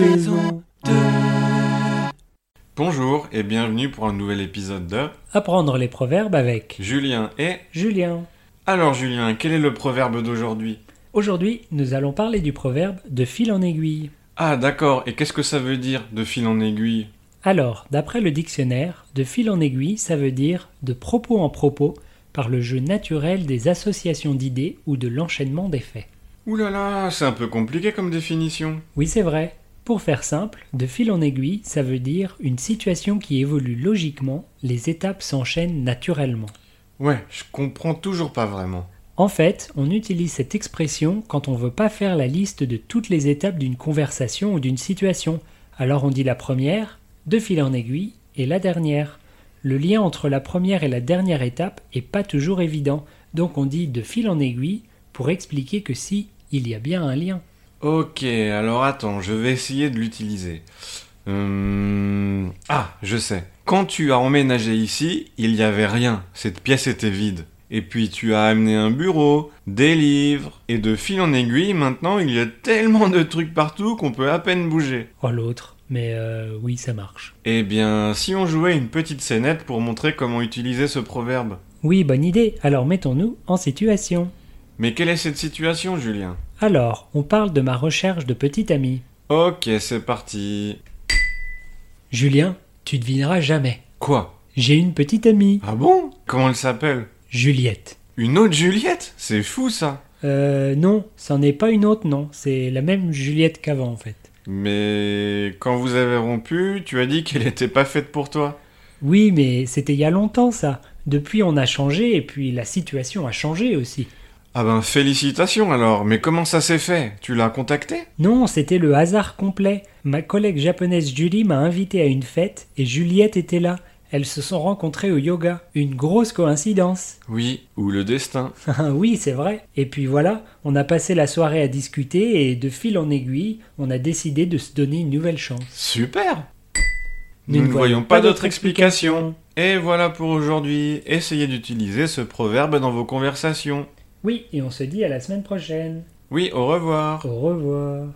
saison 2. Bonjour et bienvenue pour un nouvel épisode de Apprendre les proverbes avec Julien et... Julien. Alors Julien, quel est le proverbe d'aujourd'hui? Aujourd'hui, nous allons parler du proverbe de fil en aiguille. Ah d'accord, et qu'est-ce que ça veut dire de fil en aiguille? Alors, d'après le dictionnaire, de fil en aiguille, ça veut dire de propos en propos par le jeu naturel des associations d'idées ou de l'enchaînement des faits. Ouh là là, c'est un peu compliqué comme définition. Oui, c'est vrai. Pour faire simple, de fil en aiguille, ça veut dire une situation qui évolue logiquement, les étapes s'enchaînent naturellement. Ouais, je comprends toujours pas vraiment. En fait, on utilise cette expression quand on veut pas faire la liste de toutes les étapes d'une conversation ou d'une situation. Alors on dit la première, de fil en aiguille, et la dernière. Le lien entre la première et la dernière étape est pas toujours évident, donc on dit de fil en aiguille pour expliquer que si, il y a bien un lien. Ok, alors attends, je vais essayer de l'utiliser. Hum, Ah, je sais. Quand tu as emménagé ici, il n'y avait rien. Cette pièce était vide. Et puis tu as amené un bureau, des livres, et de fil en aiguille, maintenant il y a tellement de trucs partout qu'on peut à peine bouger. Oh l'autre, mais euh, oui ça marche. Eh bien, si on jouait une petite scénette pour montrer comment utiliser ce proverbe. Oui, bonne idée, alors mettons-nous en situation. Mais quelle est cette situation, Julien? Alors, on parle de ma recherche de petit ami. Ok, c'est parti. Julien, tu devineras jamais. Quoi? J'ai une petite amie, Ah bon? Comment elle s'appelle? Juliette. Une autre Juliette? C'est fou ça Euh, non, c'en n'est pas une autre, non. C'est la même Juliette qu'avant, en fait. Mais quand vous avez rompu, tu as dit qu'elle n'était pas faite pour toi. Oui, mais c'était il y a longtemps, ça. Depuis, on a changé, et puis la situation a changé aussi. Ah ben félicitations alors, mais comment ça s'est fait? Tu l'as contactée Non, c'était le hasard complet. Ma collègue japonaise Julie m'a invité à une fête, et Juliette était là. Elles se sont rencontrées au yoga. Une grosse coïncidence. Oui, ou le destin. Ah oui, c'est vrai. Et puis voilà, on a passé la soirée à discuter, et de fil en aiguille, on a décidé de se donner une nouvelle chance. Super Nous ne voyons pas d'autre explication. Et voilà pour aujourd'hui. Essayez d'utiliser ce proverbe dans vos conversations. Oui, et on se dit à la semaine prochaine. Oui, au revoir. Au revoir.